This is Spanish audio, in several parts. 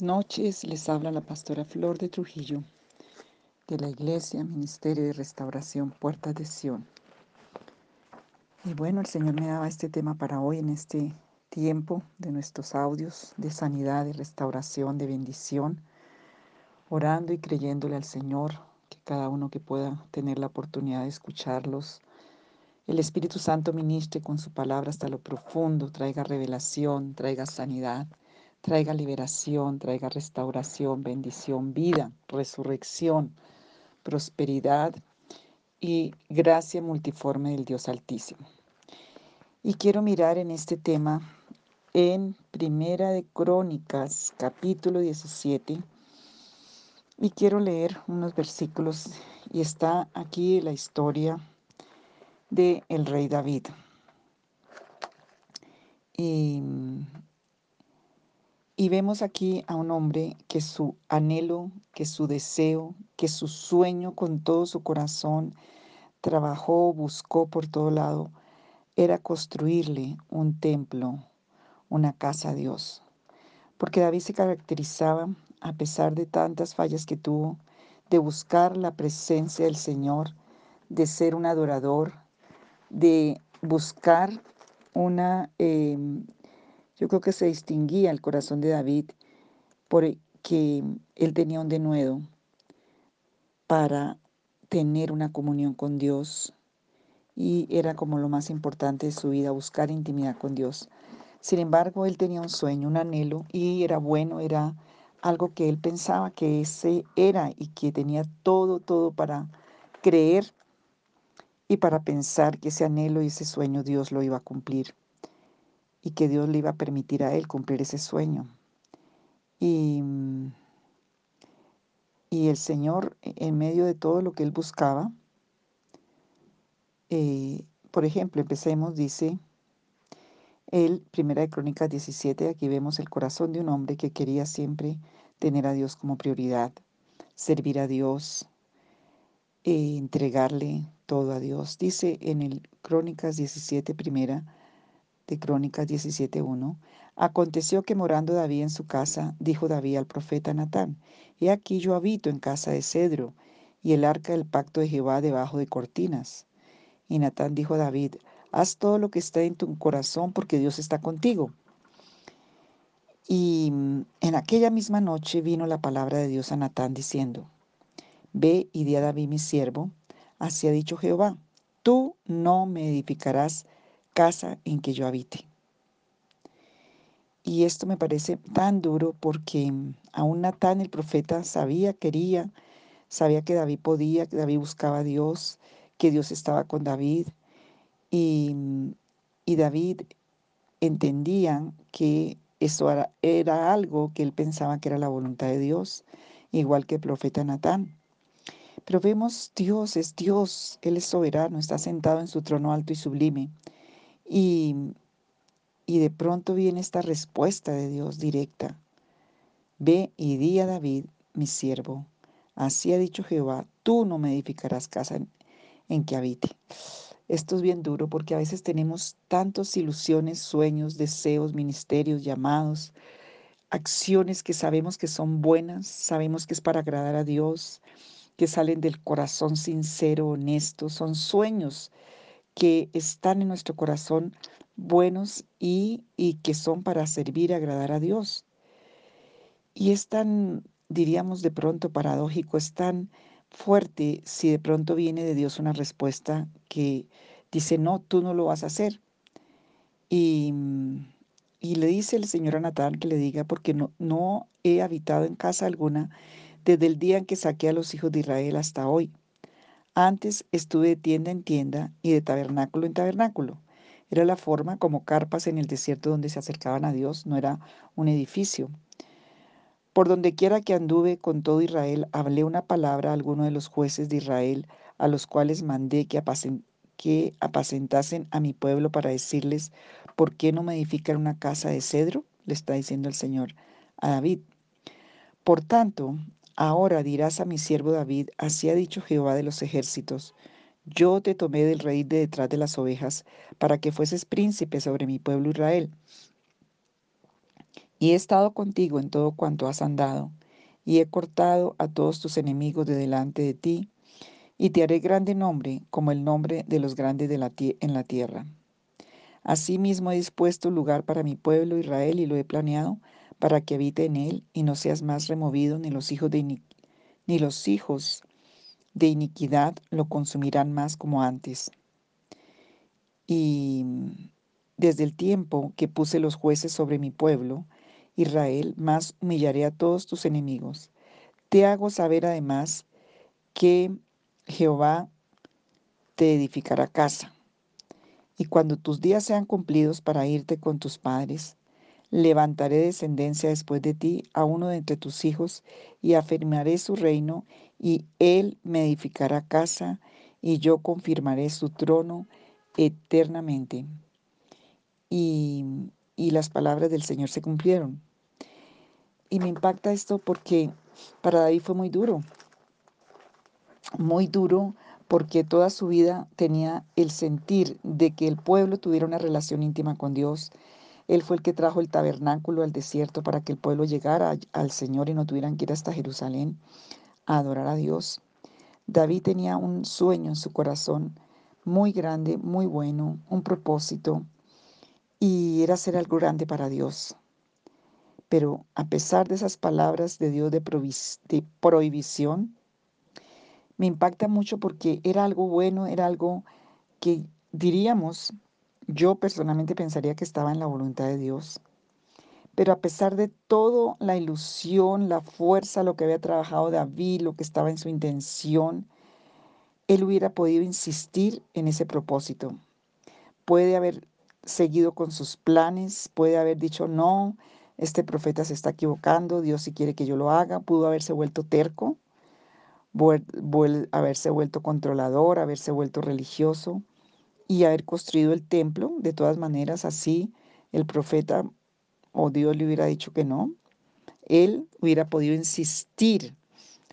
Buenas noches, les habla la pastora Flor de Trujillo de la Iglesia Ministerio de Restauración Puertas de Sion. Y bueno, el Señor me daba este tema para hoy en este tiempo de nuestros audios de sanidad, de restauración, de bendición, orando y creyéndole al Señor que cada uno que pueda tener la oportunidad de escucharlos, el Espíritu Santo ministre con su palabra hasta lo profundo, traiga revelación, traiga sanidad traiga liberación, traiga restauración, bendición, vida, resurrección, prosperidad y gracia multiforme del Dios Altísimo. Y quiero mirar en este tema en Primera de Crónicas, capítulo 17, y quiero leer unos versículos y está aquí la historia de el rey David. Y y vemos aquí a un hombre que su anhelo, que su deseo, que su sueño con todo su corazón trabajó, buscó por todo lado, era construirle un templo, una casa a Dios. Porque David se caracterizaba, a pesar de tantas fallas que tuvo, de buscar la presencia del Señor, de ser un adorador, de buscar una em, yo creo que se distinguía el corazón de David porque él tenía un denuedo para tener una comunión con Dios y era como lo más importante de su vida, buscar intimidad con Dios. Sin embargo, él tenía un sueño, un anhelo y era bueno, era algo que él pensaba que ese era y que tenía todo, todo para creer y para pensar que ese anhelo y ese sueño Dios lo iba a cumplir y que Dios le iba a permitir a él cumplir ese sueño. Y, y el Señor, en medio de todo lo que él buscaba, eh, por ejemplo, empecemos, dice el Primera de Crónicas 17, aquí vemos el corazón de un hombre que quería siempre tener a Dios como prioridad, servir a Dios, e entregarle todo a Dios. Dice en el Crónicas 17, primera, de Crónicas 17.1, aconteció que morando David en su casa, dijo David al profeta Natán, He aquí yo habito en casa de cedro, y el arca del pacto de Jehová debajo de cortinas. Y Natán dijo a David, Haz todo lo que está en tu corazón, porque Dios está contigo. Y mm, en aquella misma noche vino la palabra de Dios a Natán diciendo, Ve y di a David mi siervo, así ha dicho Jehová, tú no me edificarás casa en que yo habite. Y esto me parece tan duro porque aún Natán el profeta sabía, quería, sabía que David podía, que David buscaba a Dios, que Dios estaba con David. Y, y David entendía que eso era, era, algo que él pensaba que era la voluntad de Dios, igual que el profeta Natán. Pero vemos Dios es Dios, Él es soberano, está sentado en su trono alto y sublime. Y, y de pronto viene esta respuesta de Dios directa. Ve y di a David, mi siervo, así ha dicho Jehová, tú no me edificarás casa en, en que habite. Esto es bien duro porque a veces tenemos tantas ilusiones, sueños, deseos, ministerios, llamados, acciones que sabemos que son buenas, sabemos que es para agradar a Dios, que salen del corazón sincero, honesto, son sueños que están en nuestro corazón buenos y, y que son para servir y agradar a Dios. Y es tan, diríamos de pronto, paradójico, es tan fuerte si de pronto viene de Dios una respuesta que dice, no, tú no lo vas a hacer. Y, y le dice el Señor a Natal que le diga, porque no, no he habitado en casa alguna desde el día en que saqué a los hijos de Israel hasta hoy. Antes estuve de tienda en tienda y de tabernáculo en tabernáculo. Era la forma como carpas en el desierto donde se acercaban a Dios, no era un edificio. Por donde quiera que anduve con todo Israel, hablé una palabra a alguno de los jueces de Israel, a los cuales mandé que, que apacentasen a mi pueblo para decirles, ¿por qué no me edifican una casa de cedro? Le está diciendo el Señor a David. Por tanto, Ahora dirás a mi siervo David, así ha dicho Jehová de los ejércitos, yo te tomé del rey de detrás de las ovejas, para que fueses príncipe sobre mi pueblo Israel. Y he estado contigo en todo cuanto has andado, y he cortado a todos tus enemigos de delante de ti, y te haré grande nombre como el nombre de los grandes de en la tierra. Asimismo he dispuesto lugar para mi pueblo Israel y lo he planeado para que habite en él y no seas más removido ni los hijos de ni los hijos de iniquidad lo consumirán más como antes. Y desde el tiempo que puse los jueces sobre mi pueblo, Israel, más humillaré a todos tus enemigos. Te hago saber además que Jehová te edificará casa. Y cuando tus días sean cumplidos para irte con tus padres, levantaré descendencia después de ti a uno de entre tus hijos y afirmaré su reino y él me edificará casa y yo confirmaré su trono eternamente. Y, y las palabras del Señor se cumplieron. Y me impacta esto porque para David fue muy duro, muy duro porque toda su vida tenía el sentir de que el pueblo tuviera una relación íntima con Dios. Él fue el que trajo el tabernáculo al desierto para que el pueblo llegara al Señor y no tuvieran que ir hasta Jerusalén a adorar a Dios. David tenía un sueño en su corazón muy grande, muy bueno, un propósito, y era hacer algo grande para Dios. Pero a pesar de esas palabras de Dios de prohibición, me impacta mucho porque era algo bueno, era algo que diríamos, yo personalmente pensaría que estaba en la voluntad de Dios. Pero a pesar de todo, la ilusión, la fuerza, lo que había trabajado David, lo que estaba en su intención, él hubiera podido insistir en ese propósito. Puede haber seguido con sus planes, puede haber dicho, no, este profeta se está equivocando, Dios si quiere que yo lo haga, pudo haberse vuelto terco, haberse vuelto controlador, haberse vuelto religioso y haber construido el templo. De todas maneras, así el profeta o Dios le hubiera dicho que no, él hubiera podido insistir,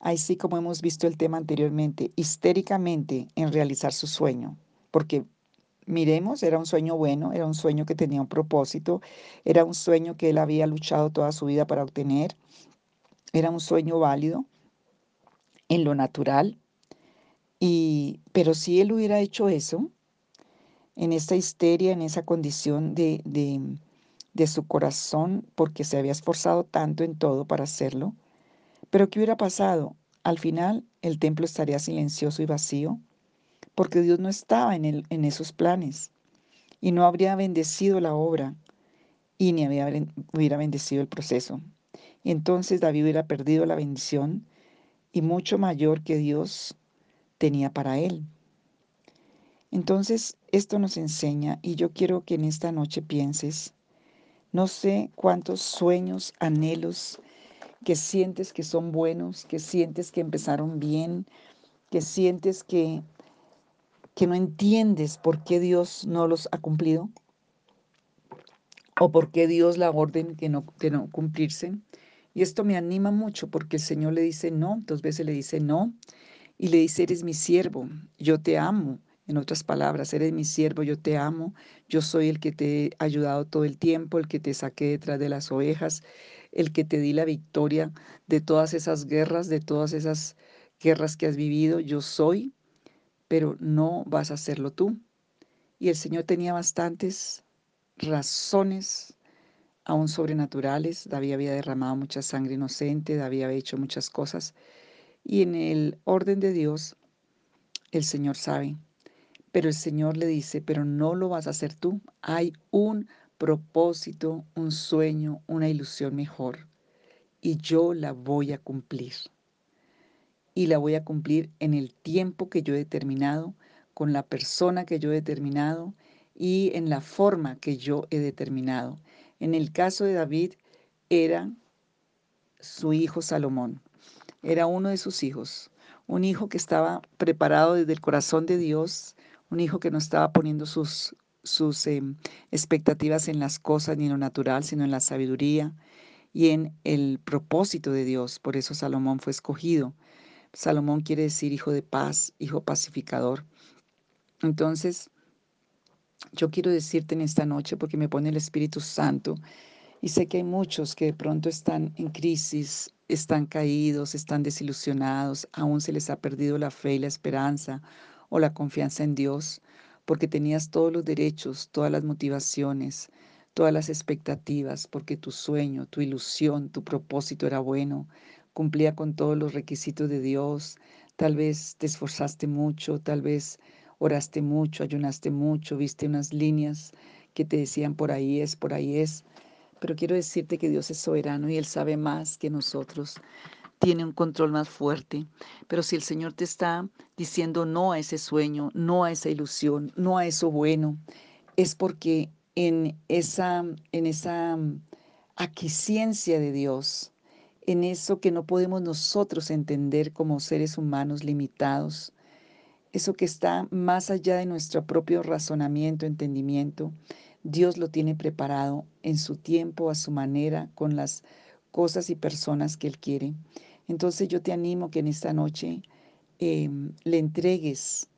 así como hemos visto el tema anteriormente, histéricamente en realizar su sueño, porque miremos, era un sueño bueno, era un sueño que tenía un propósito, era un sueño que él había luchado toda su vida para obtener, era un sueño válido, en lo natural. Y, pero si él hubiera hecho eso, en esta histeria, en esa condición de, de, de su corazón, porque se había esforzado tanto en todo para hacerlo, pero ¿qué hubiera pasado? Al final el templo estaría silencioso y vacío, porque Dios no estaba en, el, en esos planes y no habría bendecido la obra y ni había, hubiera bendecido el proceso. Y entonces David hubiera perdido la bendición y mucho mayor que Dios tenía para él. Entonces, esto nos enseña y yo quiero que en esta noche pienses, no sé cuántos sueños, anhelos que sientes que son buenos, que sientes que empezaron bien, que sientes que, que no entiendes por qué Dios no los ha cumplido o por qué Dios la orden que no, de no cumplirse. Y esto me anima mucho porque el Señor le dice no, dos veces le dice no, y le dice, eres mi siervo, yo te amo. En otras palabras, eres mi siervo, yo te amo, yo soy el que te he ayudado todo el tiempo, el que te saqué detrás de las ovejas, el que te di la victoria de todas esas guerras, de todas esas guerras que has vivido, yo soy, pero no vas a hacerlo tú. Y el Señor tenía bastantes razones aún sobrenaturales. David había derramado mucha sangre inocente, David había hecho muchas cosas. Y en el orden de Dios, el Señor sabe. Pero el Señor le dice, pero no lo vas a hacer tú. Hay un propósito, un sueño, una ilusión mejor. Y yo la voy a cumplir. Y la voy a cumplir en el tiempo que yo he determinado, con la persona que yo he determinado y en la forma que yo he determinado. En el caso de David era su hijo Salomón, era uno de sus hijos, un hijo que estaba preparado desde el corazón de Dios, un hijo que no estaba poniendo sus, sus em, expectativas en las cosas ni en lo natural, sino en la sabiduría y en el propósito de Dios. Por eso Salomón fue escogido. Salomón quiere decir hijo de paz, hijo pacificador. Entonces, yo quiero decirte en esta noche, porque me pone el Espíritu Santo, Y sé que hay muchos que de pronto están en crisis, están caídos, están desilusionados, aún se les ha perdido la fe y la esperanza o la confianza en Dios, porque tenías todos los derechos, todas las motivaciones, todas las expectativas, porque tu sueño, tu ilusión, tu propósito era bueno, cumplía con todos los requisitos de Dios, tal vez te esforzaste mucho, tal vez oraste mucho, ayunaste mucho, viste unas líneas que te decían por ahí es, por ahí es, pero quiero decirte que Dios es soberano y Él sabe más que nosotros tiene un control más fuerte. Pero si el Señor te está diciendo no a ese sueño, no a esa ilusión, no a eso bueno, es porque en esa, en esa mm, aquiescencia de Dios, en eso que no podemos nosotros entender como seres humanos limitados, eso que está más allá de nuestro propio razonamiento, entendimiento, Dios lo tiene preparado en su tiempo, a su manera, con las cosas y personas que Él quiere. Entonces yo te animo que en esta noche em, le entregues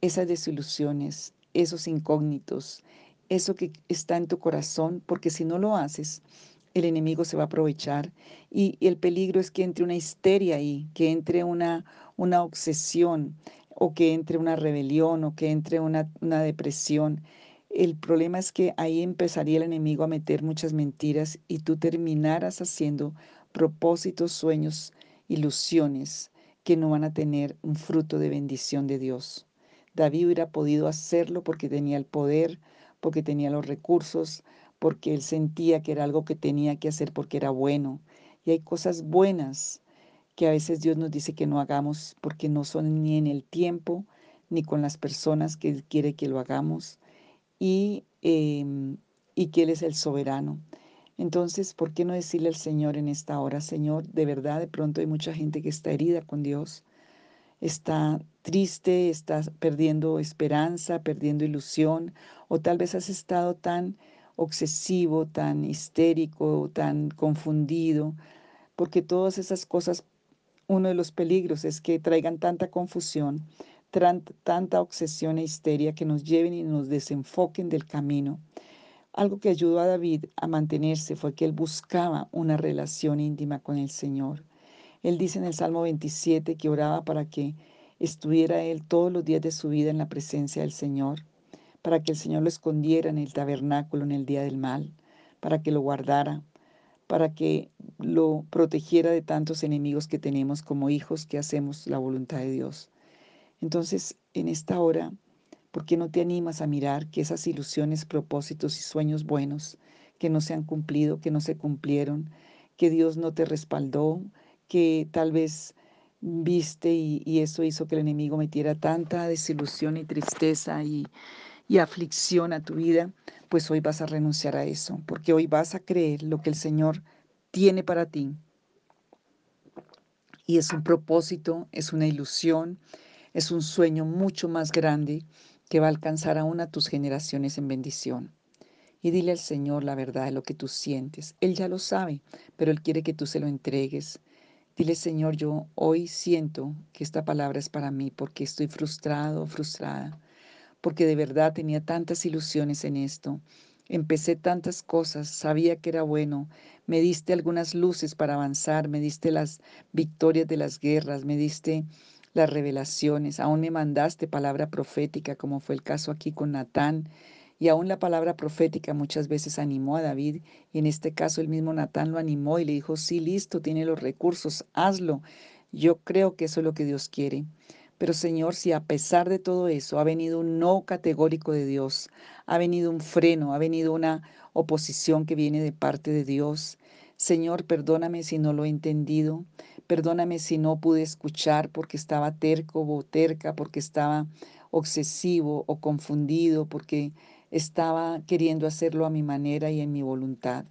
esas desilusiones, esos incógnitos, eso que está en tu corazón, porque si no lo haces, el enemigo se va a aprovechar y, el peligro es que entre una histeria ahí, que entre una, una obsesión o que entre una rebelión o que entre una, una depresión. El problema es que ahí empezaría el enemigo a meter muchas mentiras y tú terminaras haciendo propósitos, sueños, ilusiones que no van a tener un fruto de bendición de Dios. David hubiera podido hacerlo porque tenía el poder, porque tenía los recursos, porque él sentía que era algo que tenía que hacer porque era bueno. Y hay cosas buenas que a veces Dios nos dice que no hagamos porque no son ni en el tiempo ni con las personas que quiere que lo hagamos y, em, y que Él es el soberano. Entonces, ¿por qué no decirle al Señor en esta hora, Señor, de verdad, de pronto hay mucha gente que está herida con Dios, está triste, está perdiendo esperanza, perdiendo ilusión, o tal vez has estado tan obsesivo, tan histérico, tan confundido, porque todas esas cosas, uno de los peligros es que traigan tanta confusión, tanta obsesión e histeria que nos lleven y nos desenfoquen del camino. Algo que ayudó a David a mantenerse fue que él buscaba una relación íntima con el Señor. Él dice en el Salmo 27 que oraba para que estuviera él todos los días de su vida en la presencia del Señor, para que el Señor lo escondiera en el tabernáculo en el día del mal, para que lo guardara, para que lo protegiera de tantos enemigos que tenemos como hijos que hacemos la voluntad de Dios. Entonces, en esta hora, ¿Por qué no te animas a mirar que esas ilusiones, propósitos y sueños buenos que no se han cumplido, que no se cumplieron, que Dios no te respaldó, que tal vez viste y, eso hizo que el enemigo metiera tanta desilusión y tristeza y, aflicción a tu vida, pues hoy vas a renunciar a eso, porque hoy vas a creer lo que el Señor tiene para ti. Y es un propósito, es una ilusión, es un sueño mucho más grande que va a alcanzar aún a tus generaciones en bendición. Y dile al Señor la verdad de lo que tú sientes. Él ya lo sabe, pero Él quiere que tú se lo entregues. Dile, Señor, yo hoy siento que esta palabra es para mí porque estoy frustrado, frustrada, porque de verdad tenía tantas ilusiones en esto. Empecé tantas cosas, sabía que era bueno, me diste algunas luces para avanzar, me diste las victorias de las guerras, me diste las revelaciones, aún me mandaste palabra profética, como fue el caso aquí con Natán, y aún la palabra profética muchas veces animó a David, y en este caso el mismo Natán lo animó y le dijo, sí, listo, tiene los recursos, hazlo. Yo creo que eso es lo que Dios quiere. Pero Señor, si a pesar de todo eso ha venido un no categórico de Dios, ha venido un freno, ha venido una oposición que viene de parte de Dios, Señor, perdóname si no lo he entendido. Perdóname si no pude escuchar porque estaba terco o terca, porque estaba obsesivo o confundido, porque estaba queriendo hacerlo a mi manera y en mi voluntad.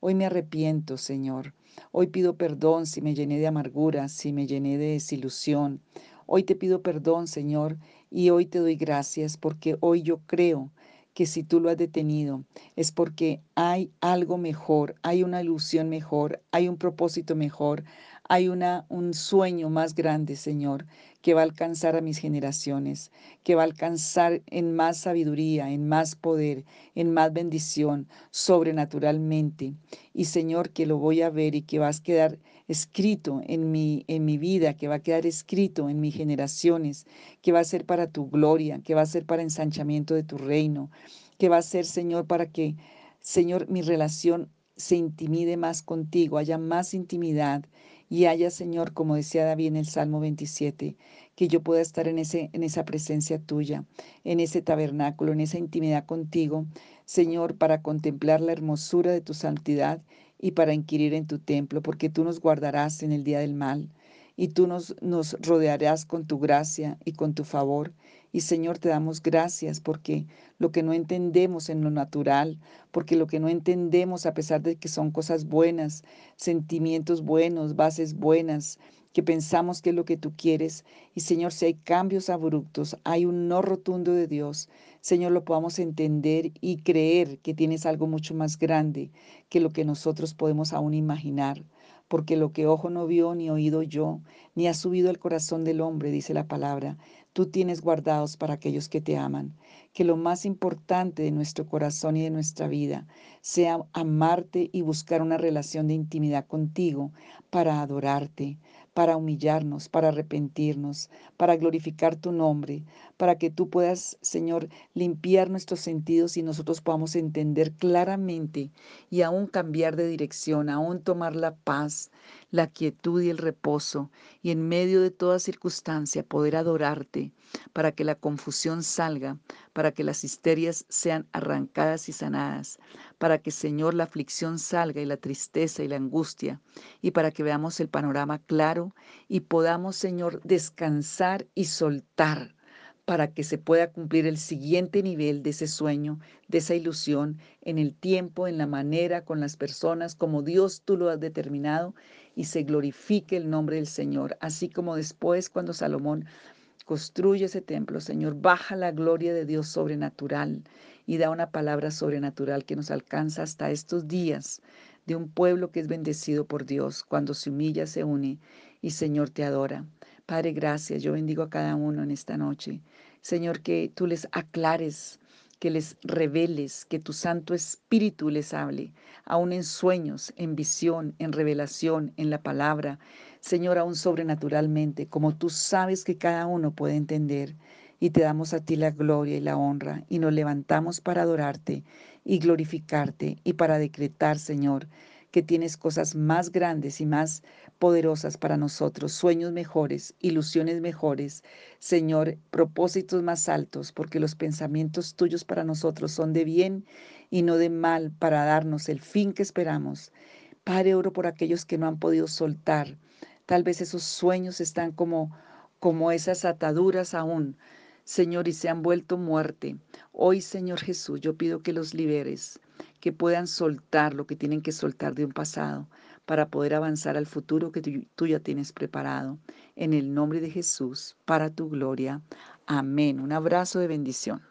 Hoy me arrepiento, Señor. Hoy pido perdón si me llené de amargura, si me llené de desilusión. Hoy te pido perdón, Señor, y hoy te doy gracias porque hoy yo creo que si tú lo has detenido es porque hay algo mejor, hay una ilusión mejor, hay un propósito mejor, hay una, un sueño más grande, Señor, que va a alcanzar a mis generaciones, que va a alcanzar en más sabiduría, en más poder, en más bendición, sobrenaturalmente. Y Señor, que lo voy a ver y que vas a quedar escrito en mi, en mi vida, que va a quedar escrito en mis generaciones, que va a ser para tu gloria, que va a ser para ensanchamiento de tu reino, que va a ser, Señor, para que, Señor, mi relación se intimide más contigo, haya más intimidad y haya, Señor, como decía David en el Salmo 27, que yo pueda estar en, ese, en esa presencia tuya, en ese tabernáculo, en esa intimidad contigo, Señor, para contemplar la hermosura de tu santidad y para inquirir en tu templo, porque tú nos guardarás en el día del mal y tú nos, nos rodearás con tu gracia y con tu favor. Y Señor, te damos gracias porque lo que no entendemos en lo natural, porque lo que no entendemos a pesar de que son cosas buenas, sentimientos buenos, bases buenas, que pensamos que es lo que tú quieres. Y Señor, si hay cambios abruptos, hay un no rotundo de Dios, Señor, lo podamos entender y creer que tienes algo mucho más grande que lo que nosotros podemos aún imaginar porque lo que ojo no vio, ni oído yo, ni ha subido al corazón del hombre, dice la palabra, tú tienes guardados para aquellos que te aman. Que lo más importante de nuestro corazón y de nuestra vida sea amarte y buscar una relación de intimidad contigo para adorarte, para humillarnos, para arrepentirnos, para glorificar tu nombre, para que tú puedas, Señor, limpiar nuestros sentidos y nosotros podamos entender claramente y aún cambiar de dirección, aún tomar la paz, la quietud y el reposo, y en medio de toda circunstancia poder adorarte, para que la confusión salga, para que las histerias sean arrancadas y sanadas, para que, Señor, la aflicción salga y la tristeza y la angustia, y para que veamos el panorama claro y podamos, Señor, descansar y soltar para que se pueda cumplir el siguiente nivel de ese sueño, de esa ilusión, en el tiempo, en la manera, con las personas, como Dios tú lo has determinado, y se glorifique el nombre del Señor, así como después cuando Salomón construye ese templo, Señor, baja la gloria de Dios sobrenatural y da una palabra sobrenatural que nos alcanza hasta estos días de un pueblo que es bendecido por Dios, cuando se humilla, se une y Señor te adora. Padre, gracias. Yo bendigo a cada uno en esta noche. Señor, que tú les aclares, que les reveles, que tu Santo Espíritu les hable, aún en sueños, en visión, en revelación, en la palabra. Señor, aún sobrenaturalmente, como tú sabes que cada uno puede entender. Y te damos a ti la gloria y la honra y nos levantamos para adorarte y glorificarte y para decretar, Señor, que tienes cosas más grandes y más poderosas para nosotros, sueños mejores, ilusiones mejores, Señor, propósitos más altos, porque los pensamientos tuyos para nosotros son de bien y no de mal, para darnos el fin que esperamos. Padre, oro por aquellos que no han podido soltar. Tal vez esos sueños están como como esas ataduras aún, Señor, y se han vuelto muerte. Hoy, Señor Jesús, yo pido que los liberes, que puedan soltar lo que tienen que soltar de un pasado para poder avanzar al futuro que tú, ya tienes preparado. En el nombre de Jesús, para tu gloria. Amén. Un abrazo de bendición.